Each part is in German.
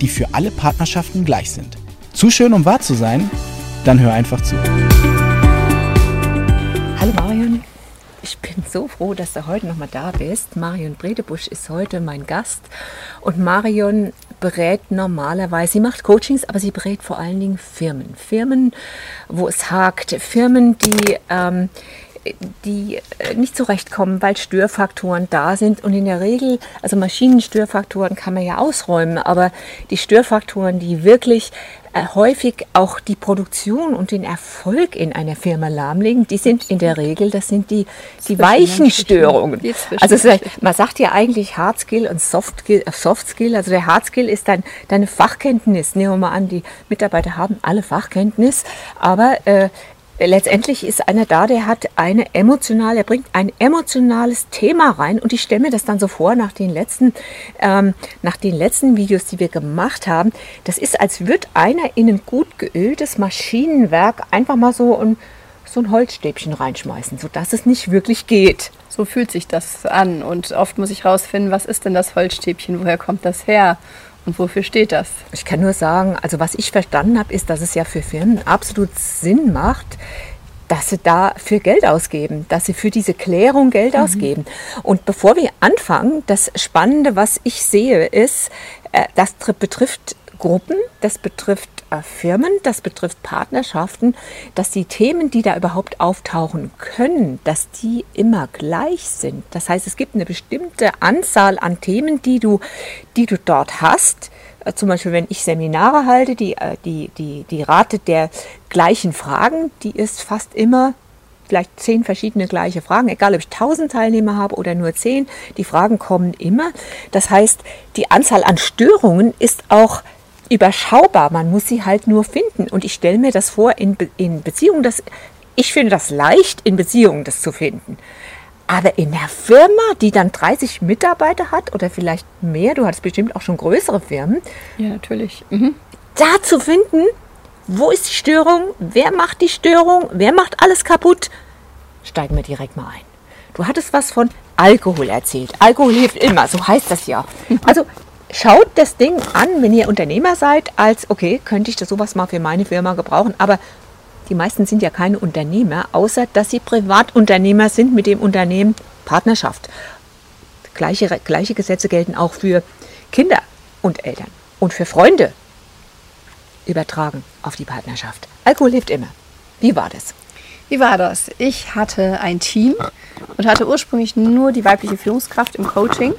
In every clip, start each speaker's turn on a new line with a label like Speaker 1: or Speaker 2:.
Speaker 1: die für alle Partnerschaften gleich sind. Zu schön, um wahr zu sein? Dann hör einfach zu.
Speaker 2: Hallo Marion, ich bin so froh, dass du heute nochmal da bist. Marion Bredebusch ist heute mein Gast und Marion berät normalerweise, sie macht Coachings, aber sie berät vor allen Dingen Firmen. Firmen, wo es hakt, Firmen, die ähm, die äh, nicht zurechtkommen, weil Störfaktoren da sind. Und in der Regel, also Maschinenstörfaktoren kann man ja ausräumen, aber die Störfaktoren, die wirklich äh, häufig auch die Produktion und den Erfolg in einer Firma lahmlegen, die sind in der Regel, das sind die, die weichen Störungen. Also man sagt ja eigentlich Hard Skill und Soft Skill, äh, Soft Skill. Also der Hard Skill ist dann deine Fachkenntnis. Nehmen wir mal an, die Mitarbeiter haben alle Fachkenntnis, aber äh, letztendlich ist einer da, der hat eine emotionale, er bringt ein emotionales Thema rein und ich stelle mir das dann so vor nach den letzten, ähm, nach den letzten Videos, die wir gemacht haben. Das ist, als würde einer in ein gut geöltes Maschinenwerk einfach mal so ein, so ein Holzstäbchen reinschmeißen, sodass es nicht wirklich geht.
Speaker 3: So fühlt sich das an und oft muss ich rausfinden, was ist denn das Holzstäbchen, woher kommt das her? Und wofür steht das?
Speaker 2: Ich kann nur sagen, also was ich verstanden habe, ist, dass es ja für Firmen absolut Sinn macht, dass sie dafür Geld ausgeben, dass sie für diese Klärung Geld mhm. ausgeben. Und bevor wir anfangen, das Spannende, was ich sehe, ist, äh, das betrifft Gruppen, das betrifft Firmen, das betrifft Partnerschaften, dass die Themen, die da überhaupt auftauchen können, dass die immer gleich sind. Das heißt, es gibt eine bestimmte Anzahl an Themen, die du, die du dort hast. Äh, zum Beispiel, wenn ich Seminare halte, die, äh, die, die, die Rate der gleichen Fragen, die ist fast immer vielleicht zehn verschiedene gleiche Fragen, egal ob ich tausend Teilnehmer habe oder nur zehn, die Fragen kommen immer. Das heißt, die Anzahl an Störungen ist auch überschaubar. Man muss sie halt nur finden. Und ich stelle mir das vor in, Be in Beziehungen, dass ich finde das leicht, in Beziehungen das zu finden. Aber in der Firma, die dann 30 Mitarbeiter hat oder vielleicht mehr, du hattest bestimmt auch schon größere Firmen.
Speaker 3: Ja, natürlich. Mhm.
Speaker 2: Da zu finden, wo ist die Störung, wer macht die Störung, wer macht alles kaputt, steigen wir direkt mal ein. Du hattest was von Alkohol erzählt. Alkohol hilft immer, so heißt das ja. Also schaut das Ding an, wenn ihr Unternehmer seid, als, okay, könnte ich das sowas mal für meine Firma gebrauchen, aber die meisten sind ja keine Unternehmer, außer dass sie Privatunternehmer sind mit dem Unternehmen Partnerschaft. Gleiche, gleiche Gesetze gelten auch für Kinder und Eltern und für Freunde übertragen auf die Partnerschaft. Alkohol hilft immer. Wie war das?
Speaker 3: Wie war das? Ich hatte ein Team und hatte ursprünglich nur die weibliche Führungskraft im Coaching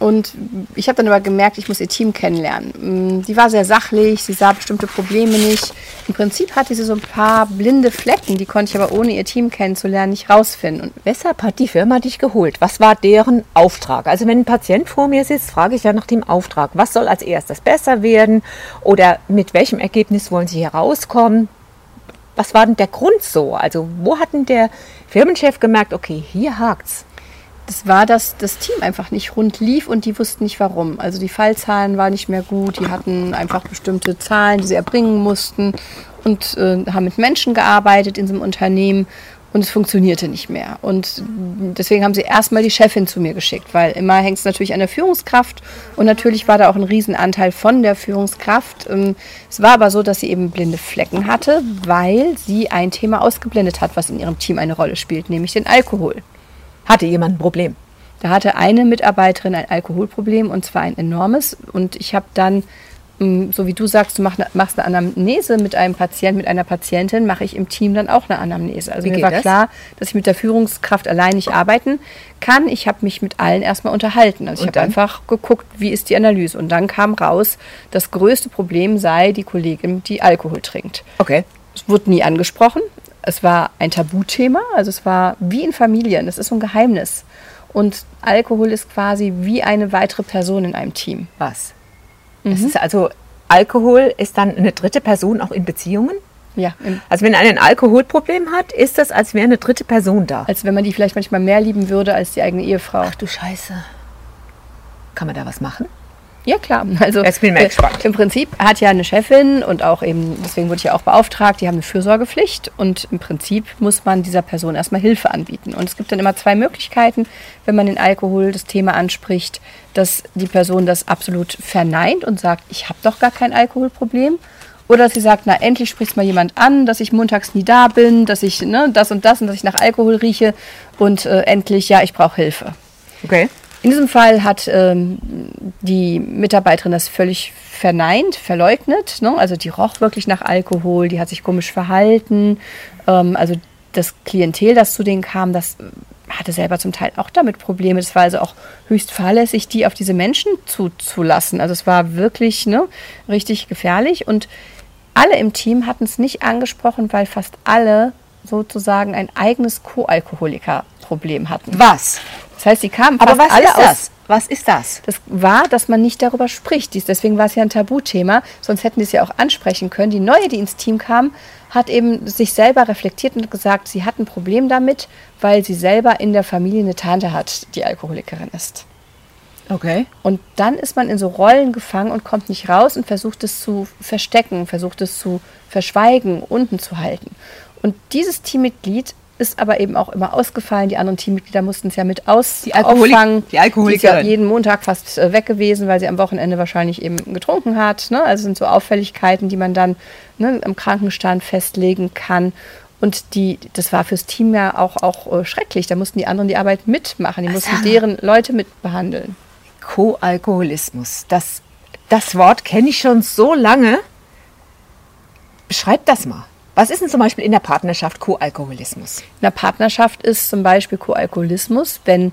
Speaker 3: und ich habe dann aber gemerkt, ich muss ihr Team kennenlernen. Mm, sie war sehr sachlich, sie sah bestimmte Probleme nicht. Im Prinzip hatte sie so ein paar blinde Flecken, die konnte ich aber ohne ihr Team kennenzulernen nicht rausfinden. Und
Speaker 2: weshalb hat die Firma dich geholt? Was war deren Auftrag? Also wenn ein Patient vor mir sitzt, frage ich ja nach dem Auftrag. Was soll als erstes besser werden? Oder mit welchem Ergebnis wollen sie herauskommen? Was war denn der Grund so? Also wo hat denn der Firmenchef gemerkt, okay, hier hakt's?
Speaker 3: Das war, dass das Team einfach nicht rund lief und die wussten nicht warum. Also die Fallzahlen waren nicht mehr gut, die hatten einfach bestimmte Zahlen, die sie erbringen mussten und äh, haben mit Menschen gearbeitet in einem Unternehmen und es funktionierte nicht mehr. Und deswegen haben sie erstmal die Chefin zu mir geschickt, weil immer hängt es natürlich an der Führungskraft und natürlich war da auch ein Riesenanteil von der Führungskraft. Ähm, es war aber so, dass sie eben blinde Flecken hatte, weil sie ein Thema ausgeblendet hat, was in ihrem Team eine Rolle spielt, nämlich den Alkohol
Speaker 2: hatte jemand ein Problem.
Speaker 3: Da hatte eine Mitarbeiterin ein Alkoholproblem und zwar ein enormes. Und ich habe dann, mm, so wie du sagst, du machst eine Anamnese mit einem Patienten, mit einer Patientin, mache ich im Team dann auch eine Anamnese. Also mir war das? klar, dass ich mit der Führungskraft allein nicht arbeiten kann. Ich habe mich mit allen erstmal unterhalten. Also ich habe einfach geguckt, wie ist die Analyse. Und dann kam raus, das größte Problem sei die Kollegin, die Alkohol trinkt.
Speaker 2: Okay.
Speaker 3: Es wurde nie angesprochen es war ein Tabuthema, also es war wie in Familien, es ist so ein Geheimnis. Und Alkohol ist quasi wie eine weitere Person in einem Team.
Speaker 2: Was? Mhm. Es ist also Alkohol ist dann eine dritte Person auch in Beziehungen?
Speaker 3: Ja,
Speaker 2: Also wenn einer ein Alkoholproblem hat, ist das, als wäre eine dritte Person da.
Speaker 3: als wenn man die vielleicht manchmal mehr lieben würde als die eigene Ehefrau.
Speaker 2: Ach du Scheiße. Kann man da was machen?
Speaker 3: Ja, klar. Also
Speaker 2: Jetzt bin ich mal
Speaker 3: äh,
Speaker 2: gespannt.
Speaker 3: im Prinzip hat ja eine Chefin und auch eben, deswegen wurde ich ja auch beauftragt, die haben eine Fürsorgepflicht und im Prinzip muss man dieser Person erstmal Hilfe anbieten. Und es gibt dann immer zwei Möglichkeiten, wenn man den Alkohol, das Thema anspricht, dass die Person das absolut verneint und sagt, ich habe doch gar kein Alkoholproblem. Oder dass sie sagt, na endlich spricht mal jemand an, dass ich montags nie da bin, dass ich ne, das und das und dass ich nach Alkohol rieche und äh, endlich, ja, ich brauche Hilfe.
Speaker 2: Okay.
Speaker 3: In diesem Fall hat ähm, die Mitarbeiterin das völlig verneint, verleugnet. Ne? Also die roch wirklich nach Alkohol, die hat sich komisch verhalten. Ähm, also das Klientel, das zu denen kam, das hatte selber zum Teil auch damit Probleme. Es war also auch höchst fahrlässig, die auf diese Menschen zuzulassen. Also es war wirklich ne, richtig gefährlich. Und alle im Team hatten es nicht angesprochen, weil fast alle sozusagen ein eigenes Co-Alkoholiker-Problem hatten.
Speaker 2: Was?
Speaker 3: Das heißt, sie kamen
Speaker 2: Aber
Speaker 3: fast
Speaker 2: was
Speaker 3: alle
Speaker 2: ist
Speaker 3: aus
Speaker 2: das? Was ist das?
Speaker 3: das war, dass man nicht darüber spricht. Dies- Deswegen war es ja ein Tabuthema, sonst hätten die es ja auch ansprechen können. Die neue, die ins Team kam, hat eben sich selber reflektiert und gesagt, sie hat ein Problem damit, weil sie selber in der Familie eine Tante hat, die Alkoholikerin ist.
Speaker 2: Okay.
Speaker 3: Und dann ist man in so Rollen gefangen und kommt nicht raus und versucht es zu verstecken, versucht es zu verschweigen, unten zu halten. Und dieses Teammitglied ist aber eben auch immer ausgefallen. Die anderen Teammitglieder mussten es ja mit aus
Speaker 2: Die Alkoholik-
Speaker 3: auffangen.
Speaker 2: die Alkoholikerin.
Speaker 3: Die ist ja jeden Montag fast äh, weg gewesen, weil sie am Wochenende wahrscheinlich eben getrunken hat. Ne? Also sind so Auffälligkeiten, die man dann ne, am Krankenstand festlegen kann. Und die, das war fürs Team ja auch, auch äh, schrecklich. Da mussten die anderen die Arbeit mitmachen. Die mussten
Speaker 2: Also-
Speaker 3: deren Leute mitbehandeln.
Speaker 2: Co-Alkoholismus. Das, das Wort kenne ich schon so lange. Beschreib das mal. Was ist denn zum Beispiel in der Partnerschaft Co-Alkoholismus?
Speaker 3: In der Partnerschaft ist zum Beispiel Co-Alkoholismus, wenn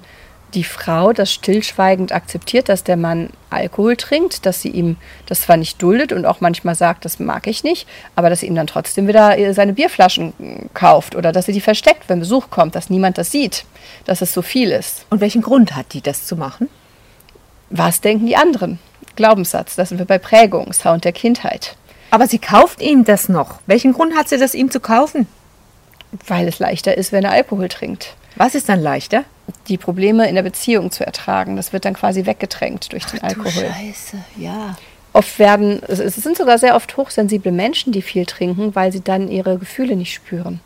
Speaker 3: die Frau das stillschweigend akzeptiert, dass der Mann Alkohol trinkt, dass sie ihm das zwar nicht duldet und auch manchmal sagt, das mag ich nicht, aber dass sie ihm dann trotzdem wieder äh, seine Bierflaschen äh, kauft oder dass sie die versteckt, wenn Besuch kommt, dass niemand das sieht, dass es so viel ist.
Speaker 2: Und welchen Grund hat die, das zu machen?
Speaker 3: Was denken die anderen? Glaubenssatz, das sind wir bei Prägung, Sound der Kindheit.
Speaker 2: Aber sie kauft ihm das noch. Welchen Grund hat sie das ihm zu kaufen?
Speaker 3: Weil es leichter ist, wenn er Alkohol trinkt.
Speaker 2: Was ist dann leichter?
Speaker 3: Die Probleme in der Beziehung zu ertragen, das wird dann quasi weggedrängt durch den Alkohol.
Speaker 2: Scheiße, ja.
Speaker 3: Oft werden, es sind sogar sehr oft hochsensible Menschen, die viel trinken, weil sie dann ihre Gefühle nicht spüren.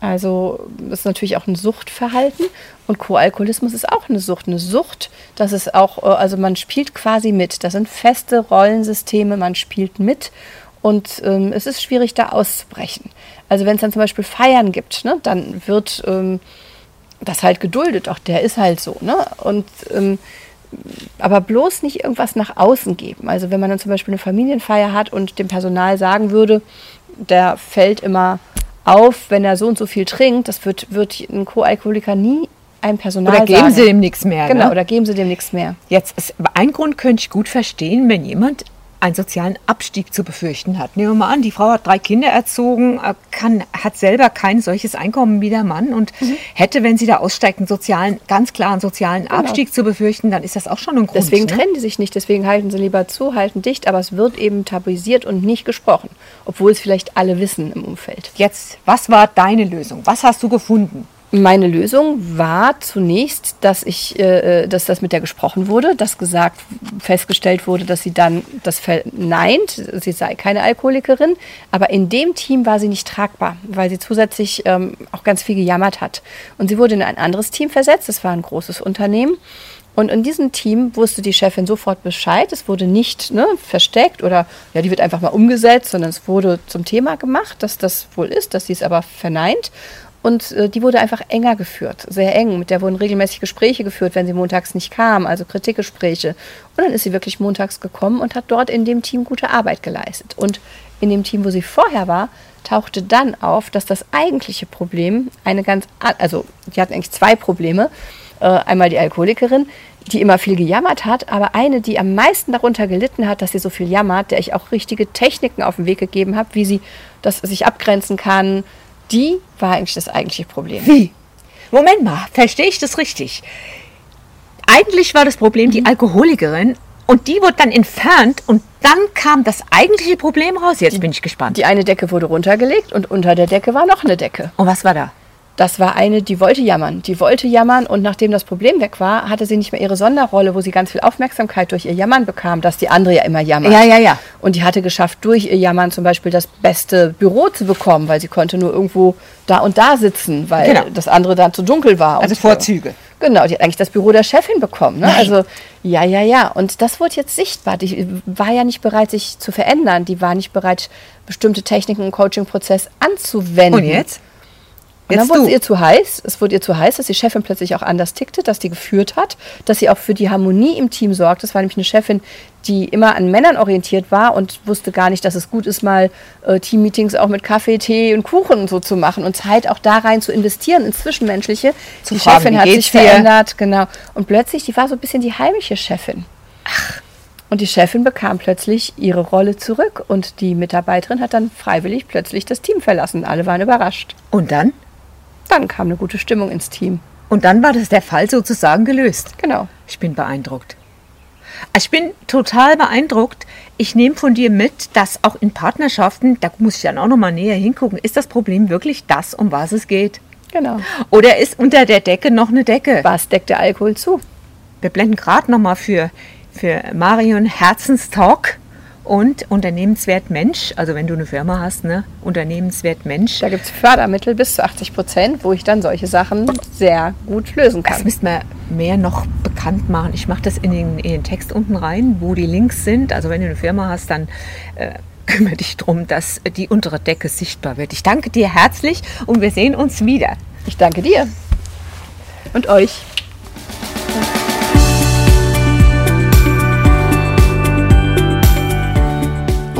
Speaker 3: Also das ist natürlich auch ein Suchtverhalten und Co-Alkoholismus ist auch eine Sucht. Eine Sucht, das ist auch, äh, also man spielt quasi mit. Das sind feste Rollensysteme, man spielt mit und ähm, es ist schwierig, da auszubrechen. Also wenn es dann zum Beispiel Feiern gibt, ne, dann wird ähm, das halt geduldet. Auch der ist halt so. Ne? Und ähm, aber bloß nicht irgendwas nach außen geben. Also wenn man dann zum Beispiel eine Familienfeier hat und dem Personal sagen würde, der fällt immer auf, wenn er so und so viel trinkt, das wird, wird ein Co-Alkoholiker nie einem Personal
Speaker 2: Oder geben
Speaker 3: sagen.
Speaker 2: sie ihm nichts mehr.
Speaker 3: Genau,
Speaker 2: ne?
Speaker 3: oder geben sie dem nichts mehr.
Speaker 2: Jetzt ist, ein Grund könnte ich gut verstehen, wenn jemand einen sozialen Abstieg zu befürchten hat. Nehmen wir mal an, die Frau hat drei Kinder erzogen, äh, kann, hat selber kein solches Einkommen wie der Mann und
Speaker 3: Mhm.
Speaker 2: hätte, wenn sie da aussteigt, einen sozialen, ganz klaren sozialen Abstieg zu befürchten, dann ist das auch schon ein Grund.
Speaker 3: Genau. Deswegen
Speaker 2: ne?
Speaker 3: trennen die sich nicht, deswegen halten sie lieber zu, halten dicht, aber es wird eben tabuisiert und nicht gesprochen, obwohl es vielleicht alle wissen im Umfeld.
Speaker 2: Jetzt, was war deine Lösung? Was hast du gefunden?
Speaker 3: Meine Lösung war zunächst, dass ich, äh, dass das mit der gesprochen wurde, dass gesagt, festgestellt wurde, dass sie dann das verneint, sie sei keine Alkoholikerin, aber in dem Team war sie nicht tragbar, weil sie zusätzlich ähm, auch ganz viel gejammert hat. Und sie wurde in ein anderes Team versetzt, das war ein großes Unternehmen. Und in diesem Team wusste die Chefin sofort Bescheid. Es wurde nicht ne, versteckt oder ja, die wird einfach mal umgesetzt, sondern es wurde zum Thema gemacht, dass das wohl ist, dass sie es aber verneint. Und äh, die wurde einfach enger geführt, sehr eng. Mit der wurden regelmäßig Gespräche geführt, wenn sie montags nicht kam, also Kritikgespräche. Und dann ist sie wirklich montags gekommen und hat dort in dem Team gute Arbeit geleistet. Und in dem Team, wo sie vorher war, tauchte dann auf, dass das eigentliche Problem eine ganz, an- also die hatten eigentlich zwei Probleme. Äh, einmal die Alkoholikerin, die immer viel gejammert hat, aber eine, die am meisten darunter gelitten hat, dass sie so viel jammert, der ich auch richtige Techniken auf den Weg gegeben habe, wie sie das sich abgrenzen kann, die war eigentlich das eigentliche Problem.
Speaker 2: Wie? Moment mal, verstehe ich das richtig? Eigentlich war das Problem,
Speaker 3: Mhm.
Speaker 2: die Alkoholikerin Und die wurde dann entfernt und dann kam das eigentliche Problem raus. Jetzt bin ich gespannt.
Speaker 3: Die eine Decke wurde runtergelegt und unter der Decke war noch eine Decke.
Speaker 2: und was war da?
Speaker 3: Das war eine, die wollte jammern. Die wollte jammern und nachdem das Problem weg war, hatte sie nicht mehr ihre Sonderrolle, wo sie ganz viel Aufmerksamkeit durch ihr Jammern bekam, dass die andere ja immer jammert.
Speaker 2: Ja, ja, ja.
Speaker 3: Und die hatte geschafft, durch ihr Jammern zum Beispiel das beste Büro zu bekommen, weil sie konnte nur irgendwo da und da sitzen, weil
Speaker 2: Genau.
Speaker 3: das andere dann zu dunkel war.
Speaker 2: Also Vorzüge.
Speaker 3: Genau, die hat eigentlich das Büro der Chefin bekommen. Ne? Also ja, ja, ja. Und das wurde jetzt sichtbar. Die war ja nicht bereit, sich zu verändern. Die war nicht bereit, bestimmte Techniken im Coaching-Prozess anzuwenden.
Speaker 2: Und jetzt?
Speaker 3: Und dann wurde es ihr zu heiß. Es wurde ihr zu heiß, dass die Chefin plötzlich auch anders tickte, dass die geführt hat, dass sie auch für die Harmonie im Team sorgt. Das war nämlich eine Chefin, die immer an Männern orientiert war und wusste gar nicht, dass es gut ist, mal äh, Teammeetings auch mit Kaffee, Tee und Kuchen und so zu machen und Zeit auch da rein zu investieren ins Zwischenmenschliche.
Speaker 2: Zu
Speaker 3: die
Speaker 2: fragen,
Speaker 3: Chefin hat sich
Speaker 2: dir?
Speaker 3: verändert, genau. Und plötzlich, die war so ein bisschen die heimliche Chefin. Und die Chefin bekam plötzlich ihre Rolle zurück und die Mitarbeiterin hat dann freiwillig plötzlich das Team verlassen. Alle waren überrascht.
Speaker 2: Und dann?
Speaker 3: Dann kam eine gute Stimmung ins Team.
Speaker 2: Und dann war das der Fall sozusagen gelöst.
Speaker 3: Genau.
Speaker 2: Ich bin beeindruckt. Ich bin total beeindruckt. Ich nehme von dir mit, dass auch in Partnerschaften, da muss ich dann auch noch mal näher hingucken, ist das Problem wirklich das, um was es geht?
Speaker 3: Genau.
Speaker 2: Oder ist unter der Decke noch eine Decke?
Speaker 3: Was deckt der Alkohol zu?
Speaker 2: Wir blenden gerade noch mal für, für Marion Herzenstalk und Unternehmenswert Mensch. Also wenn du eine Firma hast, ne? Unternehmenswert Mensch.
Speaker 3: Da gibt es Fördermittel bis zu 80 Prozent, wo ich dann solche Sachen sehr gut lösen
Speaker 2: Das
Speaker 3: kann.
Speaker 2: müssten wir mehr noch bekannt machen. Ich mache das in den, in den Text unten rein, wo die Links sind. Also wenn du eine Firma hast, dann äh, kümmere dich darum, dass die untere Decke sichtbar wird. Ich danke dir herzlich und wir sehen uns wieder.
Speaker 3: Ich danke dir. Und euch.